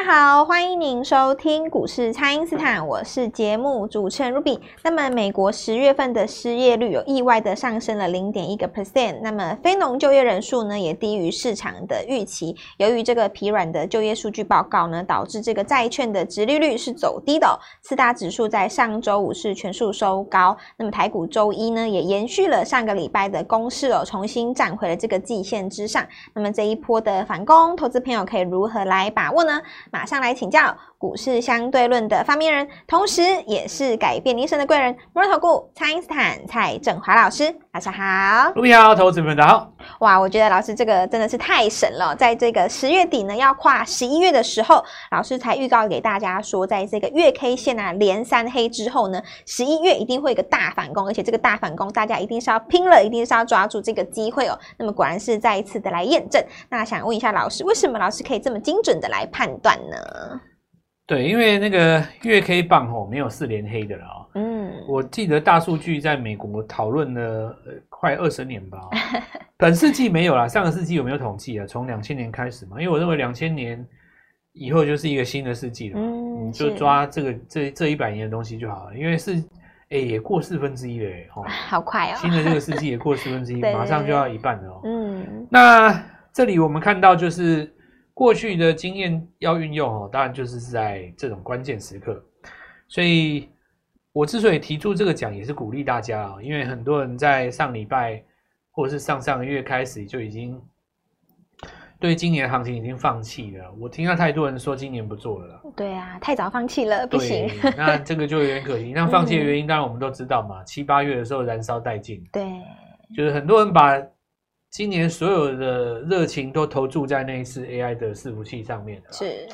大家好，欢迎您收听股市蔡因斯坦，我是节目主持人 Ruby。那么，美国十月份的失业率有意外的上升了零点一个 percent，那么非农就业人数呢也低于市场的预期。由于这个疲软的就业数据报告呢，导致这个债券的殖利率是走低的哦。四大指数在上周五是全数收高，那么台股周一呢也延续了上个礼拜的攻势哦，重新站回了这个季线之上。那么这一波的反攻，投资朋友可以如何来把握呢？马上来请教。股市相对论的发明人，同时也是改变你一生的贵人——摩尔投顾蔡因斯坦蔡振华老师，晚上好。各位好，投资们大家好。哇，我觉得老师这个真的是太神了！在这个十月底呢，要跨十一月的时候，老师才预告给大家说，在这个月 K 线啊连三黑之后呢，十一月一定会有一个大反攻，而且这个大反攻大家一定是要拼了，一定是要抓住这个机会哦。那么果然是再一次的来验证。那想问一下老师，为什么老师可以这么精准的来判断呢？对，因为那个月 K 棒吼没有四连黑的了啊。嗯，我记得大数据在美国讨论了快二十年吧。本世纪没有啦，上个世纪有没有统计啊？从两千年开始嘛，因为我认为两千年以后就是一个新的世纪了。嗯，你就抓这个这这一百年的东西就好了，因为是哎也过四分之一了哎，好快哦。新的这个世纪也过四分之一，马上就要一半了哦。嗯，那这里我们看到就是。过去的经验要运用哦，当然就是在这种关键时刻。所以，我之所以提出这个讲，也是鼓励大家啊，因为很多人在上礼拜或者是上上个月开始就已经对今年行情已经放弃了。我听到太多人说今年不做了。对啊，太早放弃了，不行。那这个就有点可惜。那放弃的原因，当然我们都知道嘛，七八月的时候燃烧殆尽。对，就是很多人把。今年所有的热情都投注在那一次 AI 的伺服器上面了。是，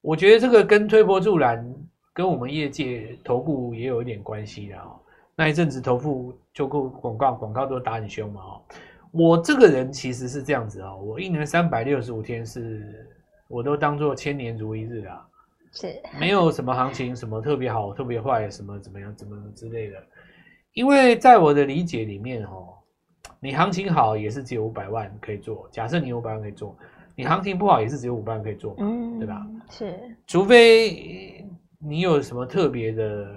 我觉得这个跟推波助澜，跟我们业界投顾也有一点关系的哦。那一阵子投顾就够广告，广告都打很凶嘛哦。我这个人其实是这样子哦，我一年三百六十五天是，我都当做千年如一日啊。是，没有什么行情，什么特别好，特别坏，什么怎么样，怎么之类的。因为在我的理解里面哦。你行情好也是只有五百万可以做，假设你有五百万可以做，你行情不好也是只有五百万可以做嘛，嗯，对吧？是，除非你有什么特别的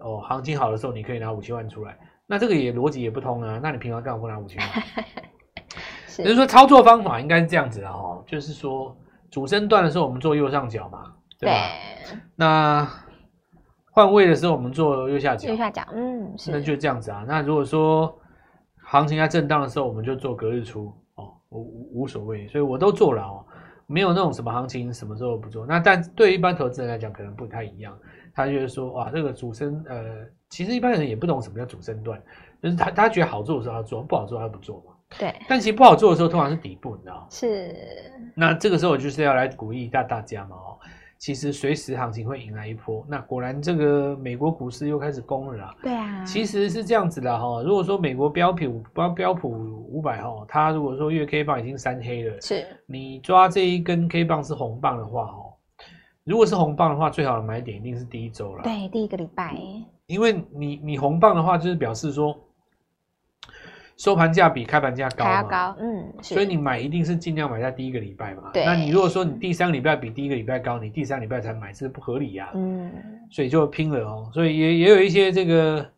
哦，行情好的时候你可以拿五千万出来，那这个也逻辑也不通啊。那你平常干嘛不拿五千万？也，就是说操作方法应该是这样子的哦，就是说主升段的时候我们做右上角嘛，对吧？对，那换位的时候我们做右下角，右下角，嗯，是，那就这样子啊。那如果说行情在震荡的时候，我们就做隔日出哦，无无所谓，所以我都做了哦，没有那种什么行情什么时候不做。那但对一般投资人来讲，可能不太一样。他就是说，哇，这个主升，呃，其实一般人也不懂什么叫主升段，就是他他觉得好做的时候他做，不好做他不做嘛。对。但其实不好做的时候，通常是底部，你知道吗？是。那这个时候我就是要来鼓励一下大家嘛，哦。其实随时行情会迎来一波，那果然这个美国股市又开始攻了啦。对啊，其实是这样子的哈。如果说美国标普标标普五百哈，它如果说月 K 棒已经三黑了，是你抓这一根 K 棒是红棒的话哈，如果是红棒的话，最好的买点一定是第一周了。对，第一个礼拜，因为你你红棒的话，就是表示说。收盘价比开盘价高嘛？高，嗯，所以你买一定是尽量买在第一个礼拜嘛。对，那你如果说你第三个礼拜比第一个礼拜高，你第三个礼拜才买，是不合理呀。嗯，所以就拼了哦。所以也也有一些这个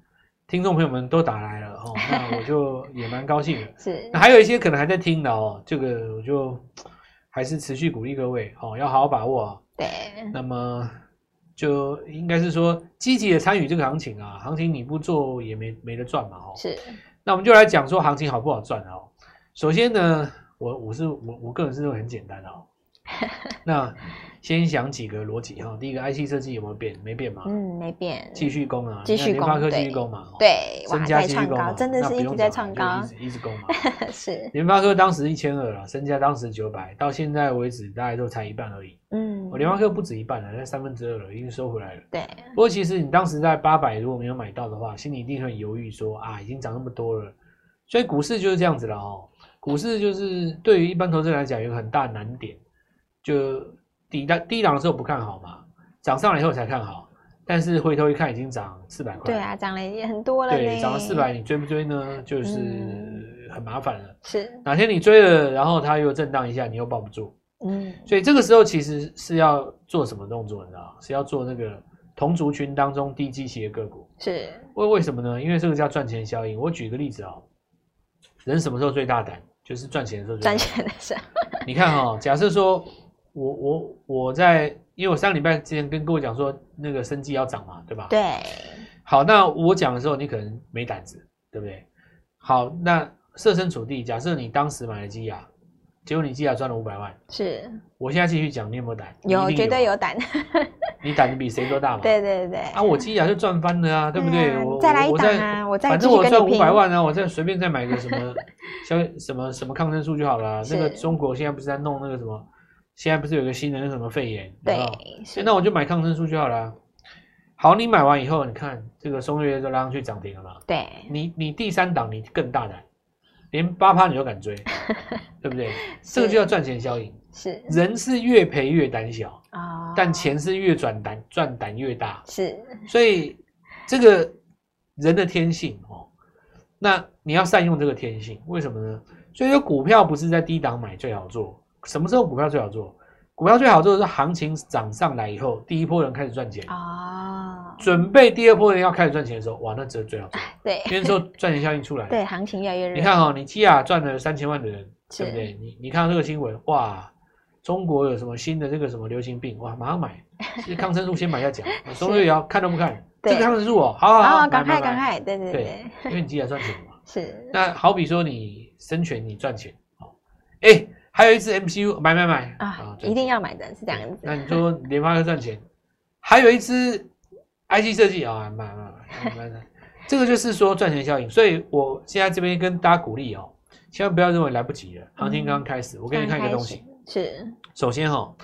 听众朋友们都打来了哦，那我就也蛮高兴的。是，那还有一些可能还在听的哦，这个我就还是持续鼓励各位哦，要好好把握。对，那么就应该是说积极的参与这个行情啊，行情你不做也没没得赚嘛。哦，是。那我们就来讲说行情好不好赚哦。首先呢，我我是我我个人是认为很简单哦。那先想几个逻辑哈。第一个，IC 设计有没有变？没变嘛？嗯，没变。继续攻啊，继续攻。联发科继续攻嘛？对，身家继续攻嘛？真的是一直在创高，一直一直攻嘛？是。联发科当时一千二了，身家当时九百，到现在为止大概都才一半而已。嗯，我联发科不止一半了，那三分之二了，已经收回来了。对。不过其实你当时在八百如果没有买到的话，心里一定很犹豫说啊，已经涨那么多了。所以股市就是这样子了哦。股市就是对于一般投资人来讲有个很大难点，就底档低档的时候不看好嘛，涨上来以后才看好，但是回头一看已经涨四百块。对啊，涨了也很多了。对，涨了四百，你追不追呢？就是很麻烦了。是。哪天你追了，然后它又震荡一下，你又抱不住。嗯，所以这个时候其实是要做什么动作，你知道？是要做那个同族群当中低基期的个股。是为为什么呢？因为这个叫赚钱效应。我举个例子啊、哦，人什么时候最大胆？就是赚钱的时候。赚钱的时候。你看哈、哦，假设说我我我在，因为我上礼拜之前跟各位讲说那个生技要涨嘛，对吧？对。好，那我讲的时候你可能没胆子，对不对？好，那设身处地，假设你当时买了基亚，结果你基亚赚了五百万，是。我现在继续讲，你有没有胆？有，绝对有胆。你胆子比谁都大嘛？对对对。啊，我基亚就赚翻了啊，对不对？我再来一档啊，我再反正我赚五百万啊，我再随便再买个什么，像什么什么抗生素就好了。那个中国现在不是在弄那个什么？现在不是有个新的那什么肺炎？对。那我就买抗生素就好了。好，你买完以后，你看这个松月就拉上去涨停了嘛？对。你你第三档你更大胆。连八趴你都敢追，对不对？这个就叫赚钱效应。是人是越赔越胆小啊，但钱是越转胆赚胆越大。是，所以这个人的天性哦，那你要善用这个天性。为什么呢？所以说股票不是在低档买最好做，什么时候股票最好做？股票最好做的是行情涨上来以后，第一波人开始赚钱啊，准备第二波人要开始赚钱的时候，哇，那这最好做。对，因为那时候赚钱效应出来，对，行情越来越热。你看哈、哦，你基亚赚了三千万的人，对不对？你你看到这个新闻，哇，中国有什么新的这个什么流行病，哇，马上买，是抗生素先买下讲。松月也要看都不看，这个抗生素哦，好好好，赶快赶快，对对对，因为你基亚赚钱嘛。是。那好比说你生权你赚钱，哦，哎。还有一支 MCU 买买买啊，啊一定要买的是这样子。那你说联发科赚钱，还有一支 IC 设计啊，买买买买买，这个就是说赚钱效应。所以我现在这边跟大家鼓励哦，千万不要认为来不及了，行情刚刚开始。我给你看一个东西，是首先哈、哦，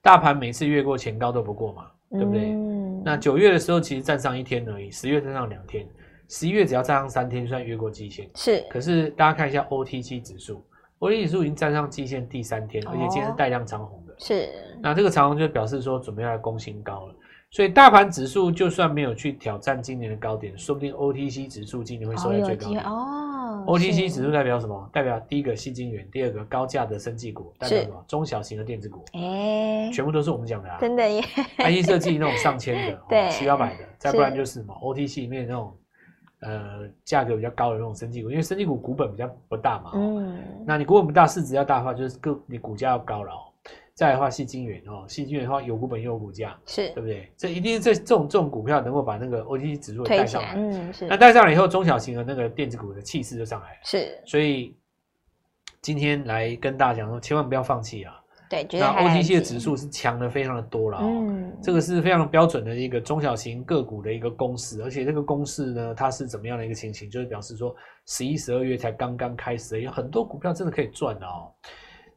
大盘每次越过前高都不过嘛，对不对？嗯、那九月的时候其实站上一天而已，十月站上两天，十一月只要站上三天就算越过季线。是，可是大家看一下 OTC 指数。国际指数已经站上季线第三天，而且今天是带量长红的。是，那这个长红就表示说准备要来攻新高了。所以大盘指数就算没有去挑战今年的高点，说不定 OTC 指数今年会收在最高点。哦，OTC 指数代表什么？代表第一个新晶圆，第二个高价的生技股，代表什么？中小型的电子股。哎，全部都是我们讲的啊。真的耶！IC 设计那种上千的，对，七八百的，再不然就是什么 OTC 里面那种。呃，价格比较高的那种生技股，因为生技股股本比较不大嘛，嗯，那你股本不大，市值要大的话，就是个你股价要高了哦。再的话，细晶圆哦，细晶圆的话有股本又有股价，是对不对？这一定是这这种这种股票能够把那个 OTC 指数带上来，嗯，是。那带上来以后，中小型的那个电子股的气势就上来了，是。所以今天来跟大家讲说，千万不要放弃啊。对，那 OTC 的指数是强的非常的多了哦，嗯，这个是非常标准的一个中小型个股的一个公式，而且这个公式呢，它是怎么样的一个情形？就是表示说，十一、十二月才刚刚开始，有很多股票真的可以赚的哦。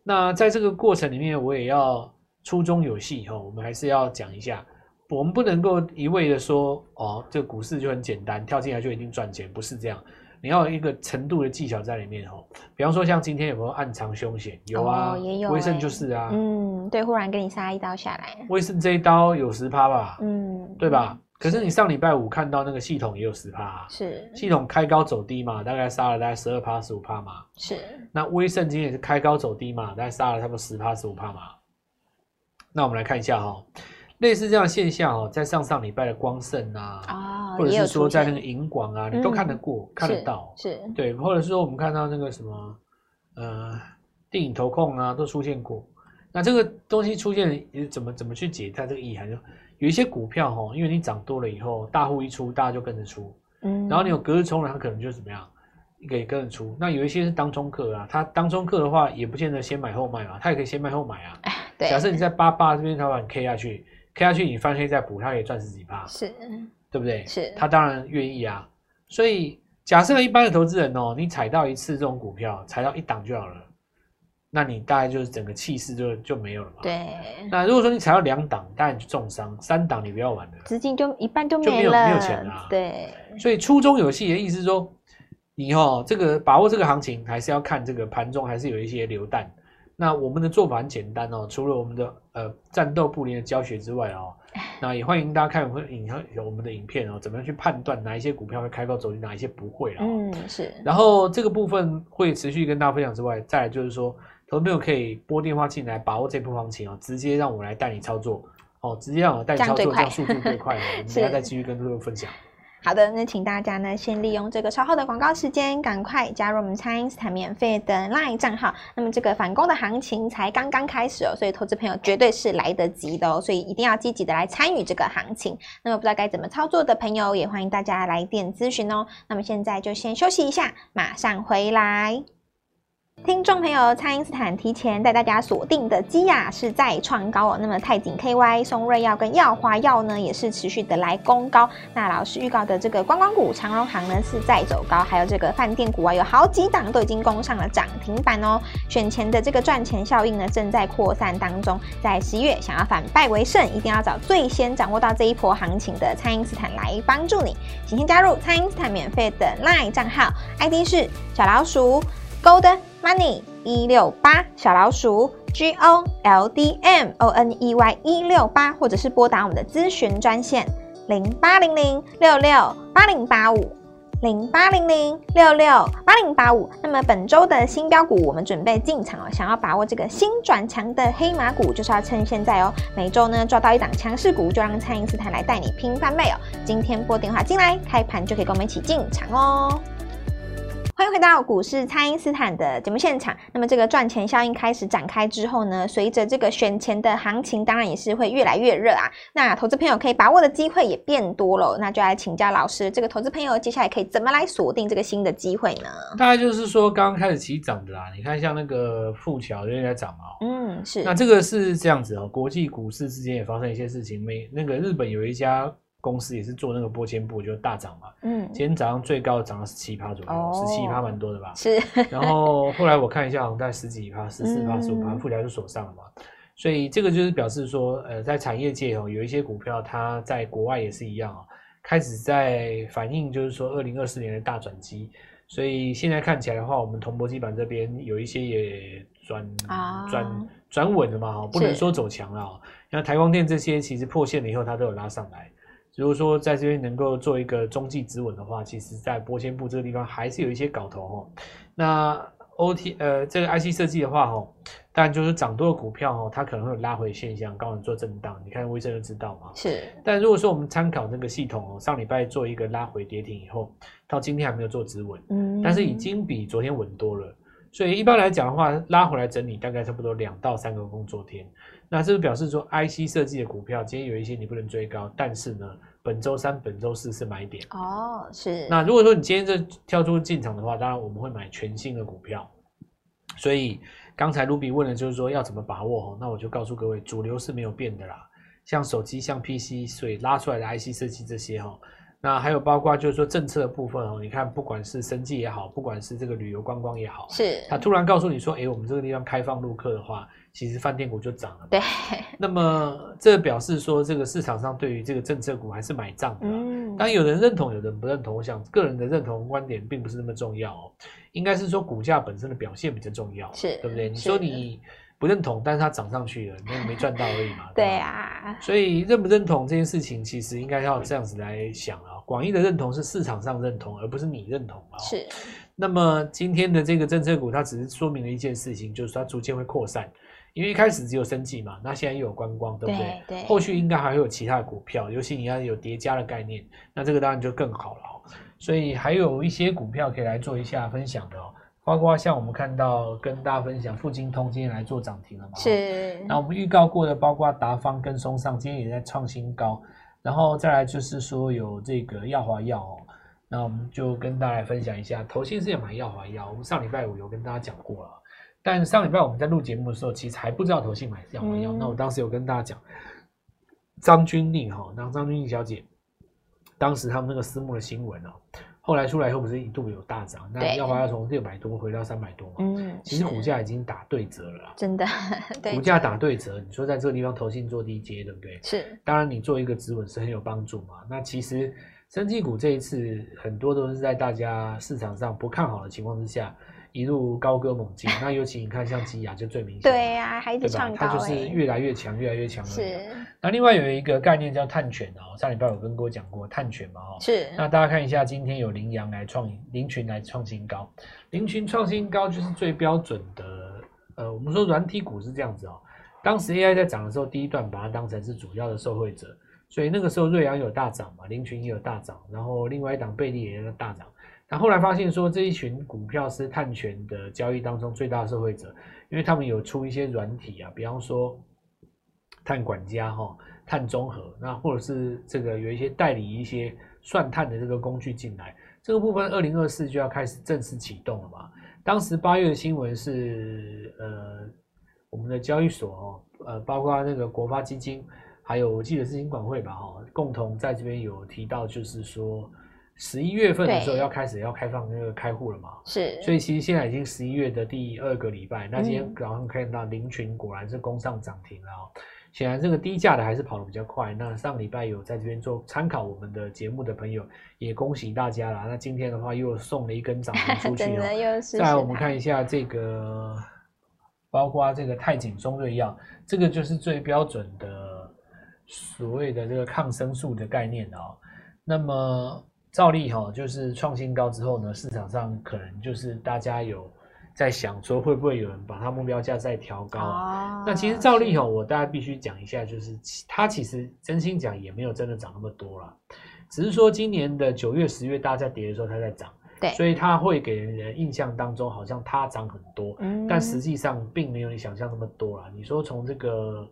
那在这个过程里面，我也要初中有细哈，我们还是要讲一下，我们不能够一味的说哦，这个股市就很简单，跳进来就一定赚钱，不是这样。你要有一个程度的技巧在里面哦，比方说像今天有没有暗藏凶险？有啊，哦、也有、欸。威盛就是啊，嗯，对，忽然给你杀一刀下来。威盛这一刀有十趴吧？嗯，对吧？可是你上礼拜五看到那个系统也有十趴、啊，是系统开高走低嘛，大概杀了大概十二趴、十五趴嘛。是。那威盛今天也是开高走低嘛，大概杀了差不多十趴、十五趴嘛。那我们来看一下哈、哦。类似这样的现象哦，在上上礼拜的光盛啊，哦、或者是说在那个银广啊，你都看得过、嗯、看得到，是，是对，或者是说我们看到那个什么，呃，电影投控啊，都出现过。那这个东西出现，怎么怎么去解它这个意涵？就有一些股票哦，因为你涨多了以后，大户一出，大家就跟着出，嗯，然后你有隔日冲了，它可能就怎么样，你可以跟着出。那有一些是当中客啊，他当中客的话，也不见得先买后卖嘛，他也可以先卖后买啊。对，假设你在八八这边，他把你 K 下去。开下去，你翻黑再补，他也赚十几趴，是，对不对？是，他当然愿意啊。所以假设一般的投资人哦，你踩到一次这种股票，踩到一档就好了，那你大概就是整个气势就就没有了嘛。对。那如果说你踩到两档，当然就重伤；三档你不要玩了，资金就一半就没了，就没有没有钱了。对。所以初中有戏的意思是说，你哦，这个把握这个行情，还是要看这个盘中还是有一些流弹。那我们的做法很简单哦，除了我们的呃战斗布林的教学之外哦，那也欢迎大家看我们影我们的影片哦，怎么样去判断哪一些股票会开高走低，哪一些不会啦。嗯，是。然后这个部分会持续跟大家分享之外，再来就是说，投资朋友可以拨电话进来，把握这波行情哦，直接让我来带你操作哦，直接让我带你操作，这样速度最快哦。我们等下 再继续跟各位分享。好的，那请大家呢先利用这个稍后的广告时间，赶快加入我们蔡因斯坦免费的 LINE 账号。那么这个反攻的行情才刚刚开始哦，所以投资朋友绝对是来得及的哦，所以一定要积极的来参与这个行情。那么不知道该怎么操作的朋友，也欢迎大家来电咨询哦。那么现在就先休息一下，马上回来。听众朋友，蔡因斯坦提前带大家锁定的基亚是再创高哦。那么泰景 KY、松瑞药跟耀华药呢，也是持续的来攻高。那老师预告的这个观光股长荣行呢是在走高，还有这个饭店股啊，有好几档都已经攻上了涨停板哦。选前的这个赚钱效应呢正在扩散当中，在十一月想要反败为胜，一定要找最先掌握到这一波行情的蔡因斯坦来帮助你。请先加入蔡因斯坦免费的 LINE 账号，ID 是小老鼠 Gold Money 一六八小老鼠 G O L D M O N E Y 一六八，或者是拨打我们的咨询专线零八零零六六八零八五零八零零六六八零八五。那么本周的新标股，我们准备进场哦。想要把握这个新转强的黑马股，就是要趁现在哦。每周呢抓到一档强势股，就让蔡因斯坦来带你拼翻倍哦。今天拨电话进来，开盘就可以跟我们一起进场哦。欢迎回到股市，蔡因斯坦的节目现场。那么这个赚钱效应开始展开之后呢，随着这个选前的行情，当然也是会越来越热啊。那投资朋友可以把握的机会也变多了，那就来请教老师，这个投资朋友接下来可以怎么来锁定这个新的机会呢？大概就是说，刚刚开始起涨的啦。你看，像那个富桥就在涨嘛。嗯，是。那这个是这样子哦，国际股市之间也发生一些事情。美那个日本有一家。公司也是做那个玻纤布，就大涨嘛。嗯，今天早上最高涨了十七趴左右，十七趴蛮多的吧？是。然后后来我看一下，好像在十几趴，十四趴、十五趴，富条就锁上了嘛。所以这个就是表示说，呃，在产业界哦，有一些股票它在国外也是一样哦，开始在反映，就是说二零二四年的大转机。所以现在看起来的话，我们铜箔基板这边有一些也转转转稳了嘛，不能说走强了。那台光电这些，其实破线了以后，它都有拉上来。如果说在这边能够做一个中继止稳的话，其实，在波纤布这个地方还是有一些搞头哦。那 OT 呃，这个 IC 设计的话哦，当然就是涨多的股票哦，它可能会有拉回现象，刚好做震荡。你看微生就知道嘛。是。但如果说我们参考那个系统哦，上礼拜做一个拉回跌停以后，到今天还没有做止稳，嗯，但是已经比昨天稳多了。所以一般来讲的话，拉回来整理大概差不多两到三个工作天。那这是表示说，IC 设计的股票今天有一些你不能追高，但是呢，本周三、本周四是买点哦。是。那如果说你今天这跳出进场的话，当然我们会买全新的股票。所以刚才卢比问的就是说要怎么把握哦？那我就告诉各位，主流是没有变的啦。像手机、像 PC，所以拉出来的 IC 设计这些哈。那还有包括就是说政策的部分哦，你看不管是生计也好，不管是这个旅游观光也好，是他突然告诉你说，哎，我们这个地方开放陆客的话，其实饭店股就涨了。对。那么这表示说，这个市场上对于这个政策股还是买账的。嗯。当然有人认同，有人不认同。我想个人的认同观点并不是那么重要哦，应该是说股价本身的表现比较重要，是对不对？你说你。不认同，但是它涨上去了，那没赚到而已嘛。对，对啊，所以认不认同这件事情，其实应该要这样子来想啊。广义的认同是市场上认同，而不是你认同啊。是。那么今天的这个政策股，它只是说明了一件事情，就是它逐渐会扩散。因为一开始只有生技嘛，那现在又有观光，对不对？对。对后续应该还会有其他的股票，尤其你要有叠加的概念，那这个当然就更好了。所以还有一些股票可以来做一下分享的哦。包括像我们看到跟大家分享，富金通今天来做涨停了嘛？是。那我们预告过的，包括达方跟松上今天也在创新高，然后再来就是说有这个耀华药哦，那我们就跟大家来分享一下，投信是要买耀华药，我们上礼拜五有跟大家讲过了，但上礼拜我们在录节目的时候，其实还不知道投信买耀华药，那我当时有跟大家讲，张君丽哈，那张君丽小姐，当时他们那个私募的新闻哦。后来出来以后，不是一度有大涨，那耀华要从六百多回到三百多嘛？嗯，其实股价已经打对折了啦。真的，对，股价打对折，你说在这个地方投信做低阶，对不对？是。当然，你做一个止稳是很有帮助嘛。那其实生技股这一次很多都是在大家市场上不看好的情况之下。一路高歌猛进，那尤其你看像基亚就最明显，对呀、啊，还一直创高，它就是越来越强，越来越强。是。那另外有一个概念叫碳权哦，上礼拜有跟各位讲过碳权嘛，哦。是。那大家看一下，今天有羚羊来创羚群来创新高，羚群创新高就是最标准的呃，我们说软体股是这样子哦。当时 AI 在涨的时候，第一段把它当成是主要的受惠者，所以那个时候瑞阳有大涨嘛，凌群也有大涨，然后另外一档贝利也有大涨。但后来发现说，这一群股票是碳权的交易当中最大的受惠者，因为他们有出一些软体啊，比方说碳管家哈、碳中和，那或者是这个有一些代理一些算碳的这个工具进来，这个部分二零二四就要开始正式启动了嘛。当时八月的新闻是，呃，我们的交易所哦，呃，包括那个国发基金，还有我记得是金管会吧，哈，共同在这边有提到，就是说十一月份的时候要开始要开放那个开户了嘛，是，所以其实现在已经十一月的第二个礼拜，那今天早上看到林群果然是攻上涨停了。哦显然，这个低价的还是跑得比较快。那上礼拜有在这边做参考我们的节目的朋友，也恭喜大家啦。那今天的话又送了一根涨停出去哦。再来，我们看一下这个，包括这个泰景中瑞药，这个就是最标准的所谓的这个抗生素的概念哦。那么照例哈，就是创新高之后呢，市场上可能就是大家有。在想说会不会有人把它目标价再调高啊？哦、那其实照例哈，我大家必须讲一下，就是它其实真心讲也没有真的涨那么多了，只是说今年的九月、十月大家在跌的时候它在涨，对，所以它会给人印象当中好像它涨很多，嗯、但实际上并没有你想象那么多啦。你说从这个。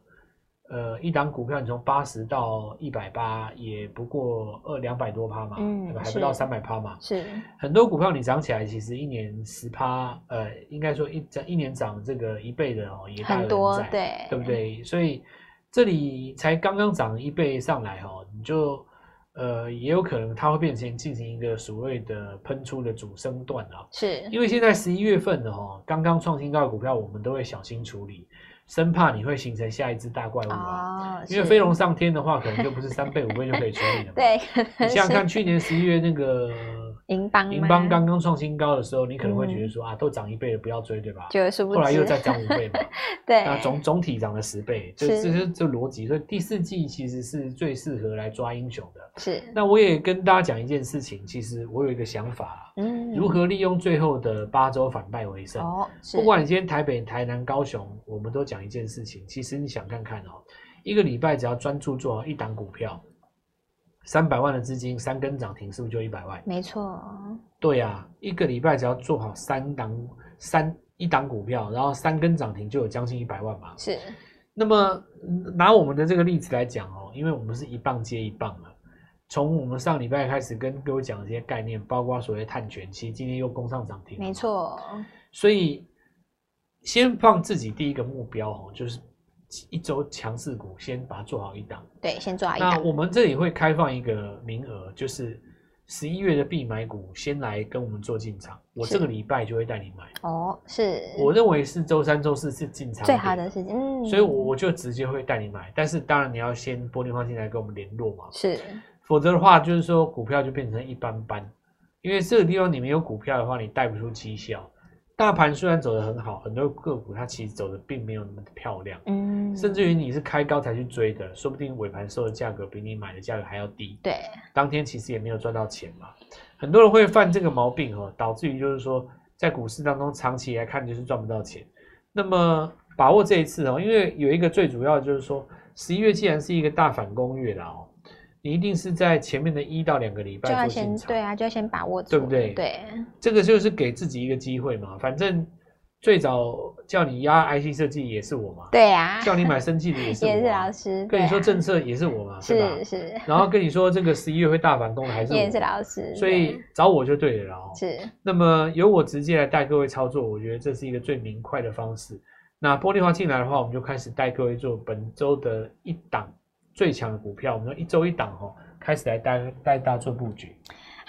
呃，一档股票你从八十到一百八，也不过二两百多趴嘛，嗯，还不到三百趴嘛，是很多股票你涨起来，其实一年十趴，呃，应该说一涨一年涨这个一倍的哦，也大多，对，对不对？所以这里才刚刚涨一倍上来哦，你就呃也有可能它会变成进行一个所谓的喷出的主升段啊，是因为现在十一月份的哈，刚刚创新高的股票，我们都会小心处理。生怕你会形成下一只大怪物啊！哦、因为飞龙上天的话，可能就不是三倍五倍就可以处理了。对，你想想看，去年十一月那个银邦银邦刚刚创新高的时候，你可能会觉得说、嗯、啊，都涨一倍了，不要追，对吧？就是后来又再涨五倍嘛。对，那总总体涨了十倍，这这是这逻辑。所以第四季其实是最适合来抓英雄的。是。那我也跟大家讲一件事情，其实我有一个想法，嗯，如何利用最后的八周反败为胜？哦，不管你今天台北、台南、高雄，我们都讲。一件事情，其实你想看看哦，一个礼拜只要专注做好一档股票，三百万的资金，三根涨停，是不是就一百万？没错。对呀、啊，一个礼拜只要做好三档三一档股票，然后三根涨停，就有将近一百万嘛。是。那么拿我们的这个例子来讲哦，因为我们是一棒接一棒嘛，从我们上礼拜开始跟各位讲的这些概念，包括所谓碳权，其实今天又攻上涨停。没错。所以。先放自己第一个目标哦，就是一周强势股，先把它做好一档。对，先做好一档。那我们这里会开放一个名额，就是十一月的必买股，先来跟我们做进场。我这个礼拜就会带你买。哦，是。我认为是周三、周四是进场最好的时间，嗯。所以我我就直接会带你买，但是当然你要先拨电话进来跟我们联络嘛。是。否则的话，就是说股票就变成一般般，因为这个地方你没有股票的话，你带不出绩效。大盘虽然走得很好，很多个股它其实走得并没有那么漂亮，嗯，甚至于你是开高才去追的，说不定尾盘收的价格比你买的价格还要低，对，当天其实也没有赚到钱嘛。很多人会犯这个毛病哦，导致于就是说在股市当中长期来看就是赚不到钱。那么把握这一次哦，因为有一个最主要的就是说，十一月既然是一个大反攻月了哦。你一定是在前面的一到两个礼拜就要先对啊，就要先把握住，对不对？对，这个就是给自己一个机会嘛。反正最早叫你压 IC 设计也是我嘛，对啊，叫你买生技的也是我，也是老师。跟你说政策也是我嘛，是吧？是。然后跟你说这个十一月会大反攻的还是我，也是老师。所以找我就对了哦。是。那么由我直接来带各位操作，我觉得这是一个最明快的方式。那玻璃花进来的话，我们就开始带各位做本周的一档。最强的股票，我们说一周一档哦，开始来带带大家做布局。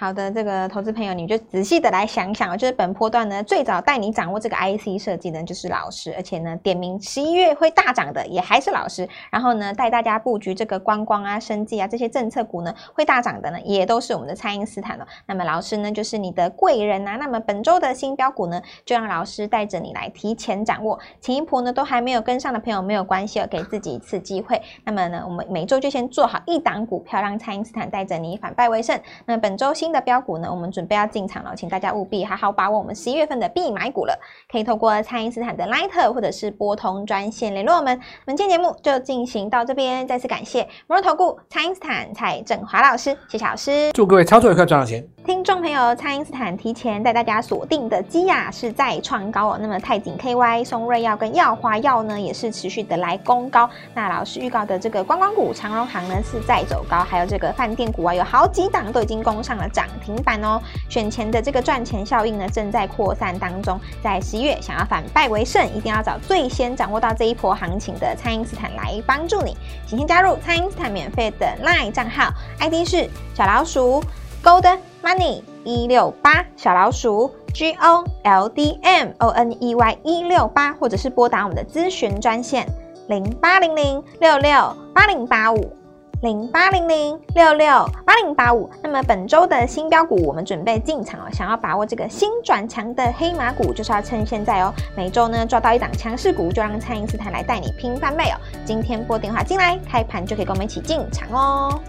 好的，这个投资朋友，你就仔细的来想想，就是本波段呢，最早带你掌握这个 IC 设计呢，就是老师，而且呢，点名十一月会大涨的，也还是老师。然后呢，带大家布局这个观光啊、生计啊这些政策股呢，会大涨的呢，也都是我们的蔡因斯坦哦。那么老师呢，就是你的贵人啊。那么本周的新标股呢，就让老师带着你来提前掌握。前一波呢，都还没有跟上的朋友没有关系哦，给自己一次机会。那么呢，我们每周就先做好一档股票，让蔡因斯坦带着你反败为胜。那本周新的标股呢，我们准备要进场了，请大家务必好好把握我们十一月份的必买股了。可以透过蔡因斯坦的 Line 或者是拨通专线联络我们。本期节目就进行到这边，再次感谢摩尔投顾蔡因斯坦蔡振华老师，谢谢老师，祝各位操作愉快，赚到钱。听众朋友，蔡因斯坦提前带大家锁定的基亚是再创高哦。那么泰景 KY、松瑞药跟药华药呢，也是持续的来攻高。那老师预告的这个观光股长荣行呢是在走高，还有这个饭店股啊，有好几档都已经攻上了涨停板哦。选前的这个赚钱效应呢正在扩散当中，在十一月想要反败为胜，一定要找最先掌握到这一波行情的蔡因斯坦来帮助你。请先加入蔡因斯坦免费的 LINE 账号，ID 是小老鼠 Gold Money 一六八小老鼠 G O L D M O N E Y 一六八，或者是拨打我们的咨询专线零八零零六六八零八五零八零零六六八零八五。那么本周的新标股，我们准备进场了。想要把握这个新转强的黑马股，就是要趁现在哦。每周呢抓到一档强势股，就让蔡英斯坦来带你拼翻倍哦。今天拨电话进来，开盘就可以跟我们一起进场哦。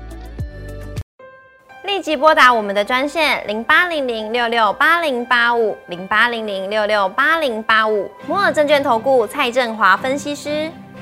立即拨打我们的专线零八零零六六八零八五零八零零六六八零八五摩尔证券投顾蔡振华分析师。